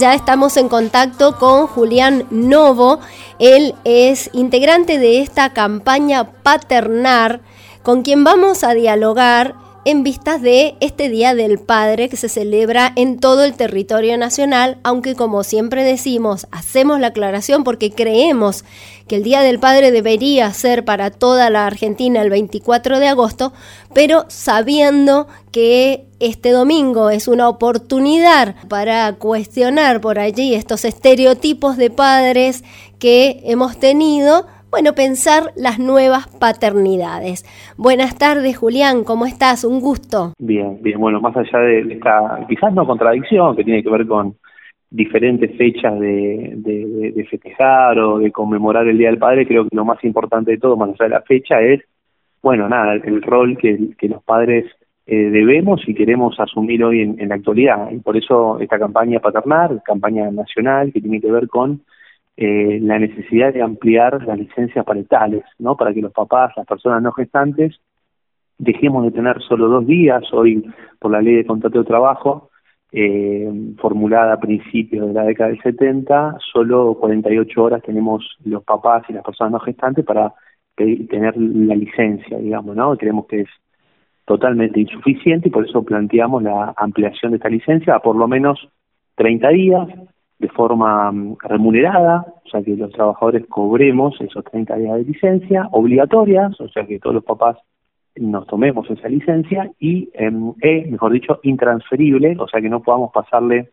Ya estamos en contacto con Julián Novo. Él es integrante de esta campaña Paternar, con quien vamos a dialogar en vistas de este Día del Padre que se celebra en todo el territorio nacional, aunque como siempre decimos, hacemos la aclaración porque creemos que el Día del Padre debería ser para toda la Argentina el 24 de agosto, pero sabiendo que este domingo es una oportunidad para cuestionar por allí estos estereotipos de padres que hemos tenido, bueno, pensar las nuevas paternidades. Buenas tardes, Julián, ¿cómo estás? Un gusto. Bien, bien, bueno, más allá de esta, quizás no contradicción, que tiene que ver con diferentes fechas de, de, festejar o de conmemorar el Día del Padre, creo que lo más importante de todo, más allá de la fecha, es, bueno, nada, el rol que, que los padres eh, debemos y queremos asumir hoy en, en, la actualidad. Y por eso esta campaña paternal, campaña nacional, que tiene que ver con eh, la necesidad de ampliar las licencias parentales, ¿no? Para que los papás, las personas no gestantes, dejemos de tener solo dos días, hoy por la ley de contrato de trabajo, eh, formulada a principios de la década del 70, solo 48 horas tenemos los papás y las personas no gestantes para tener la licencia, digamos, ¿no? Creemos que es totalmente insuficiente y por eso planteamos la ampliación de esta licencia a por lo menos 30 días, de forma mm, remunerada, o sea que los trabajadores cobremos esos 30 días de licencia, obligatorias, o sea que todos los papás nos tomemos esa licencia, y em, E, mejor dicho, intransferible, o sea que no podamos pasarle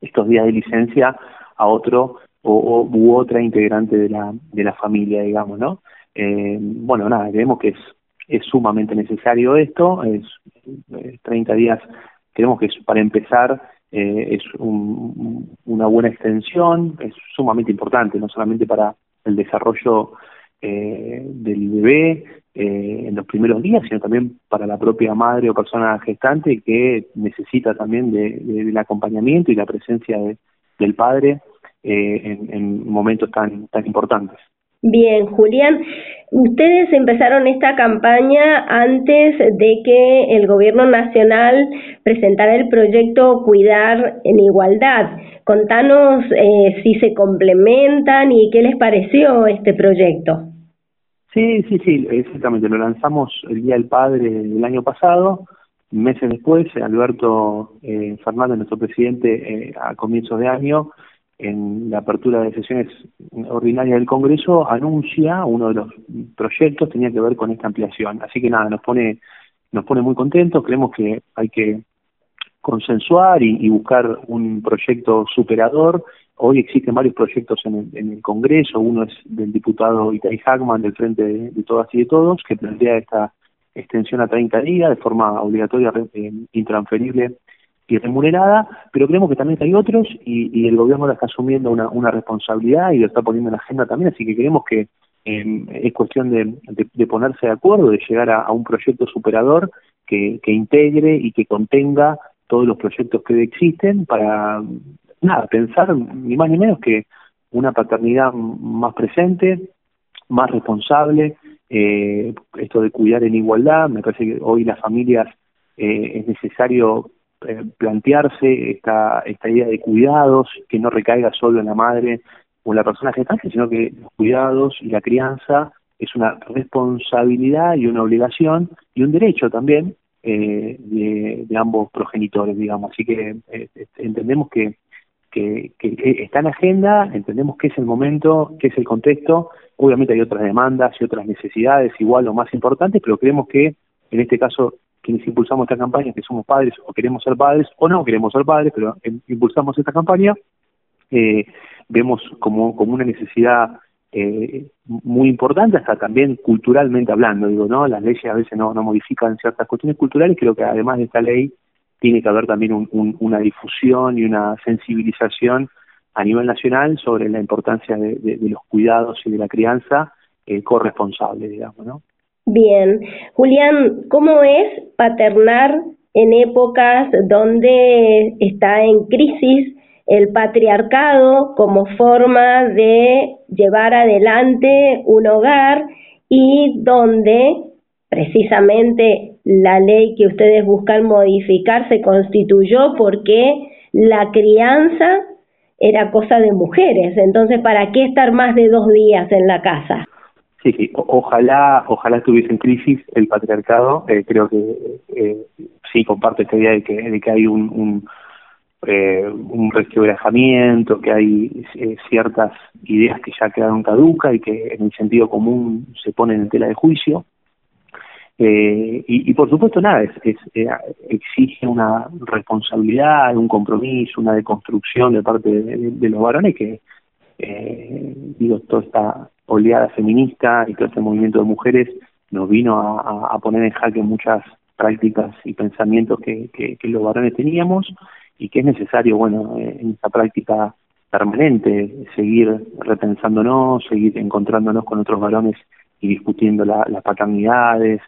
estos días de licencia a otro o, u otra integrante de la, de la familia, digamos, ¿no? Eh, bueno, nada, creemos que es, es sumamente necesario esto, es 30 eh, días, creemos que es para empezar eh, es una buena extensión, es sumamente importante, no solamente para el desarrollo eh, del bebé eh, en los primeros días, sino también para la propia madre o persona gestante que necesita también del acompañamiento y la presencia del padre en, en momentos tan, tan importantes. Bien, Julián, ustedes empezaron esta campaña antes de que el gobierno nacional presentara el proyecto Cuidar en Igualdad. Contanos eh, si se complementan y qué les pareció este proyecto. Sí, sí, sí, exactamente. Lo lanzamos el Día del Padre del año pasado. Meses después, Alberto eh, Fernández, nuestro presidente, eh, a comienzos de año, en la apertura de sesiones ordinarias del Congreso anuncia uno de los proyectos tenía que ver con esta ampliación. Así que nada, nos pone nos pone muy contentos, creemos que hay que consensuar y, buscar un proyecto superador. Hoy existen varios proyectos en el, Congreso, uno es del diputado Itay Hackman del Frente de, Todas y de Todos, que plantea esta extensión a 30 días de forma obligatoria, e intransferible y remunerada, pero creemos que también hay otros y, el gobierno la está asumiendo una, una, responsabilidad y lo está poniendo en la agenda también, así que creemos que em, es cuestión de, de, ponerse de acuerdo, de llegar a, un proyecto superador que, que, integre y que contenga todos los proyectos que existen para, nada, pensar ni más ni menos que una paternidad más presente, más responsable, eh, esto de cuidar en igualdad, me parece que hoy las familias eh, es necesario eh, plantearse esta, esta idea de cuidados, que no recaiga solo en la madre o en la persona gestante, sino que los cuidados y la crianza es una responsabilidad y una obligación y un derecho también eh, de, ambos progenitores, digamos. Así que eh, entendemos que, que, que, está en agenda, entendemos que es el momento, que es el contexto. Obviamente hay otras demandas y otras necesidades, igual o más importantes, pero creemos que en este caso quienes impulsamos esta campaña, que somos padres o queremos ser padres o no queremos ser padres, pero impulsamos esta campaña, eh, vemos como, como una necesidad eh, muy importante, hasta también culturalmente hablando, digo, ¿no? Las leyes a veces no, no modifican ciertas cuestiones culturales, creo que además de esta ley tiene que haber también una difusión y una sensibilización a nivel nacional sobre la importancia de, los cuidados y de la crianza eh, corresponsable, digamos, ¿no? Bien, Julián, ¿cómo es paternar en épocas donde está en crisis el patriarcado como forma de llevar adelante un hogar y donde precisamente la ley que ustedes buscan modificar se constituyó porque la crianza era cosa de mujeres. Entonces, ¿para qué estar más de dos días en la casa? Sí, sí, ojalá, ojalá estuviese en crisis el patriarcado. Eh, creo que eh, sí comparto esta idea de que, de que hay un, un, eh, un resquebrajamiento, que hay eh, ciertas ideas que ya quedaron caducas y que en el sentido común se ponen en tela de juicio. Eh, y, y, por supuesto nada, es, es exige una responsabilidad, un compromiso, una deconstrucción de parte de, los varones que, digo, toda esta oleada feminista y todo este movimiento de mujeres nos vino a, poner en jaque muchas prácticas y pensamientos que, los varones teníamos y que es necesario, bueno, en esta práctica permanente, seguir repensándonos, seguir encontrándonos con otros varones y discutiendo la, las paternidades,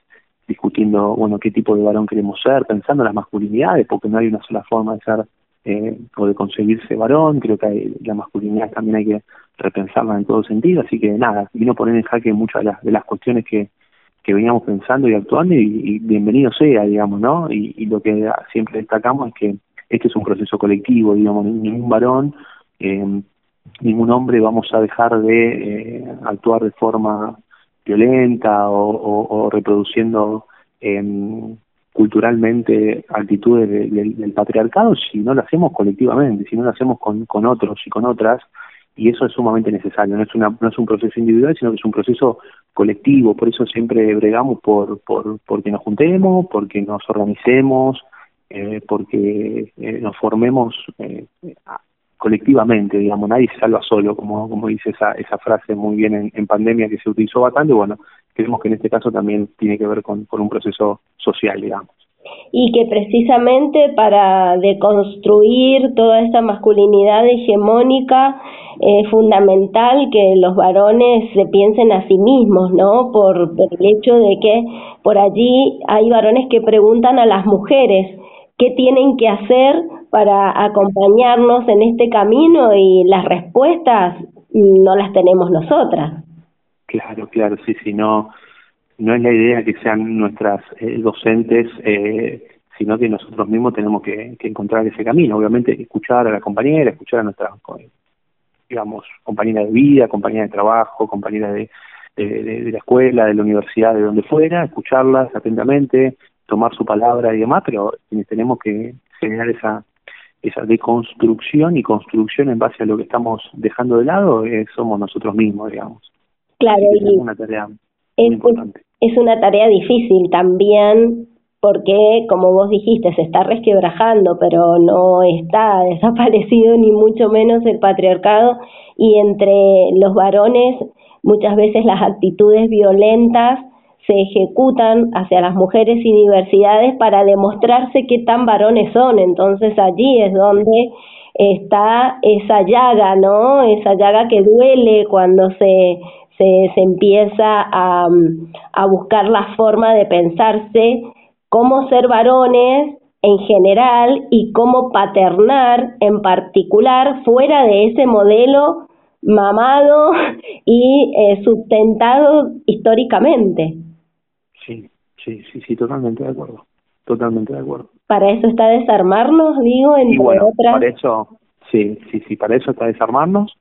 discutiendo, bueno, qué tipo de varón queremos ser, pensando en las masculinidades, porque no hay una sola forma de ser eh, o de conseguirse varón, creo que hay, la masculinidad también hay que repensarla en todo sentido, así que nada, vino a poner en jaque muchas de las, de las cuestiones que, que veníamos pensando y actuando y, bienvenido sea, digamos, ¿no? Y, lo que siempre destacamos es que este es un proceso colectivo, digamos, ningún varón, eh, ningún hombre vamos a dejar de eh, actuar de forma violenta o, reproduciendo em, culturalmente actitudes del patriarcado si no lo hacemos colectivamente, si no lo hacemos con, con otros y con otras, y eso es sumamente necesario, no es, una, no es un proceso individual, sino que es un proceso colectivo, por eso siempre bregamos por, por, porque nos juntemos, porque nos organicemos, eh, porque eh, nos formemos eh, colectivamente, digamos, nadie se salva solo, como, como dice esa, esa frase muy bien en, pandemia que se utilizó bastante, bueno, creemos que en este caso también tiene que ver con, con un proceso social, digamos. Y que precisamente para deconstruir toda esta masculinidad hegemónica es fundamental que los varones se piensen a sí mismos, ¿no? Por, por el hecho de que por allí hay varones que preguntan a las mujeres qué tienen que hacer para acompañarnos en este camino y las respuestas no las tenemos nosotras. Claro, claro, sí, sí, no, no es la idea que sean nuestras eh, docentes, eh, sino que nosotros mismos tenemos que, encontrar ese camino. Obviamente, escuchar a la compañera, escuchar a nuestra, digamos, compañera de vida, compañera de trabajo, compañera de, de la escuela, de la universidad, de donde fuera, escucharlas atentamente, tomar su palabra y demás, pero tenemos que generar esa esa deconstrucción y construcción en base a lo que estamos dejando de lado eh, somos nosotros mismos, digamos. Claro, es una tarea es, importante. Es una tarea difícil también porque, como vos dijiste, se está resquebrajando, pero no está desaparecido ni mucho menos el patriarcado y entre los varones muchas veces las actitudes violentas se ejecutan hacia las mujeres y diversidades para demostrarse qué tan varones son. Entonces allí es donde está esa llaga, ¿no? Esa llaga que duele cuando se, se, se empieza a, a buscar la forma de pensarse cómo ser varones en general y cómo paternar en particular fuera de ese modelo mamado y eh, sustentado históricamente. Sí, sí, sí, sí, totalmente de acuerdo. Totalmente de acuerdo. Para eso está desarmarnos, digo, entre y bueno, otras. Para eso, sí, sí, sí, para eso está desarmarnos.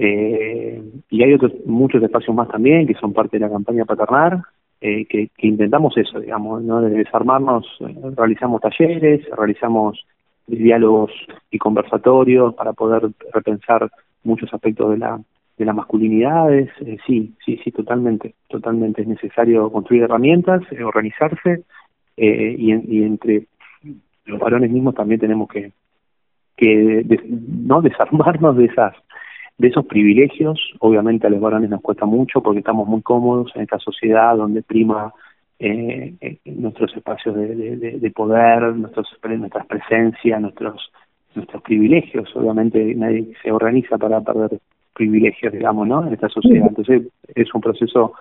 Eh, y hay otros muchos espacios más también que son parte de la campaña Paternar, eh, que, que, intentamos eso, digamos, ¿no? De desarmarnos, eh, realizamos talleres, realizamos diálogos y conversatorios para poder repensar muchos aspectos de la de las masculinidades, eh, sí, sí, sí, totalmente, totalmente es necesario construir herramientas, eh, organizarse eh, y, y, entre los varones mismos también tenemos que que no desarmarnos de esas de esos privilegios. Obviamente a los varones nos cuesta mucho porque estamos muy cómodos en esta sociedad donde prima eh, nuestros espacios de, de, de poder, nuestros, nuestras presencias, nuestros nuestros privilegios. Obviamente nadie se organiza para perder privilegios, digamos, ¿no? En esta sociedad. Entonces es un proceso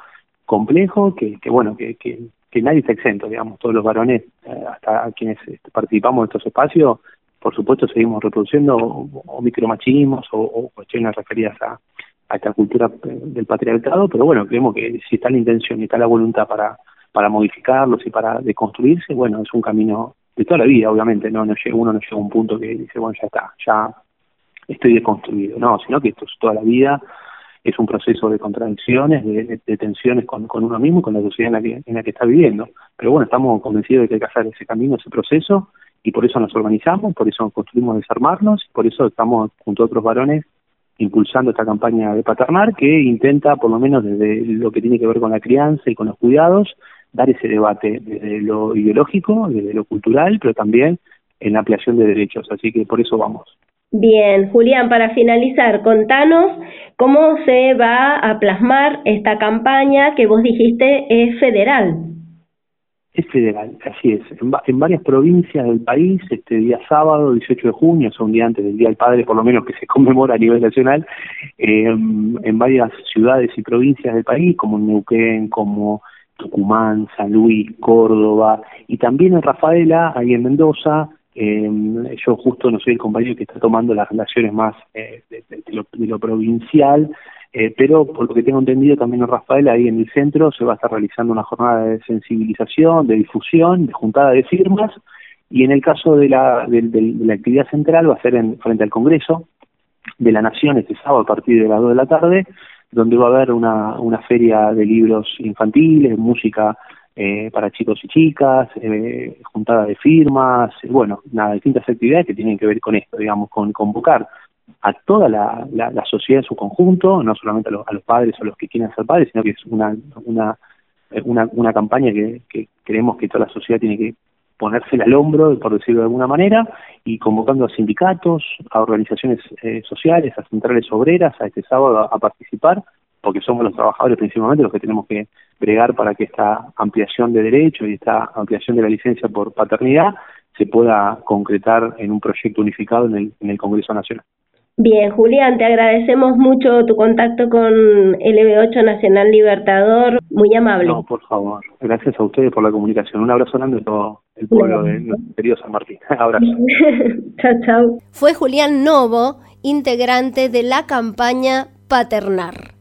complejo que, que bueno, que, que, que nadie está exento, digamos, todos los varones, eh, hasta quienes este, participamos en estos espacios, por supuesto seguimos reproduciendo o, micromachismos o, cuestiones referidas a, a esta cultura eh, del patriarcado, pero bueno, creemos que si está la intención y está la voluntad para, para modificarlos y para deconstruirse, bueno, es un camino de toda la vida, obviamente, no, no uno no llega a un punto que dice, bueno, ya está, ya estoy deconstruido, no, sino que esto es toda la vida, es un proceso de contradicciones, de, tensiones con, uno mismo y con la sociedad en la, que, en la que está viviendo. Pero bueno, estamos convencidos de que hay que hacer ese camino, ese proceso, y por eso nos organizamos, por eso construimos desarmarnos, por eso estamos junto a otros varones impulsando esta campaña de paternar que intenta, por lo menos desde lo que tiene que ver con la crianza y con los cuidados, dar ese debate desde lo ideológico, desde lo cultural, pero también en la ampliación de derechos. Así que por eso vamos. Bien, Julián, para finalizar, contanos cómo se va a plasmar esta campaña que vos dijiste es federal. Es federal, así es. En, varias provincias del país, este día sábado, 18 de junio, es un día antes del Día del Padre, por lo menos que se conmemora a nivel nacional, eh, en varias ciudades y provincias del país, como Neuquén, como Tucumán, San Luis, Córdoba, y también en Rafaela, ahí en Mendoza, eh, yo justo no soy el compañero que está tomando las relaciones más eh, de, lo, provincial, eh, pero por lo que tengo entendido también en Rafael, ahí en el centro, se va a estar realizando una jornada de sensibilización, de difusión, de juntada de firmas, y en el caso de la, de, la actividad central va a ser en, frente al Congreso de la Nación este sábado a partir de las 2 de la tarde, donde va a haber una, feria de libros infantiles, música eh, para chicos y chicas, eh, juntada de firmas, bueno, nada, distintas actividades que tienen que ver con esto, digamos, con convocar a toda la, la, sociedad en su conjunto, no solamente a los, a los, padres o a los que quieren ser padres, sino que es una, una, una, una campaña que, creemos que toda la sociedad tiene que ponérsela al hombro, por decirlo de alguna manera, y convocando a sindicatos, a organizaciones eh, sociales, a centrales obreras, a este sábado a participar porque somos los trabajadores principalmente los que tenemos que bregar para que esta ampliación de derechos y esta ampliación de la licencia por paternidad se pueda concretar en un proyecto unificado en el Congreso Nacional. Bien, Julián, te agradecemos mucho tu contacto con LB8 Nacional Libertador, muy amable. No, por favor, gracias a ustedes por la comunicación. Un abrazo grande a todo el pueblo de querido San Martín. Abrazo. chao, chao. Fue Julián Novo, integrante de la campaña Paternar.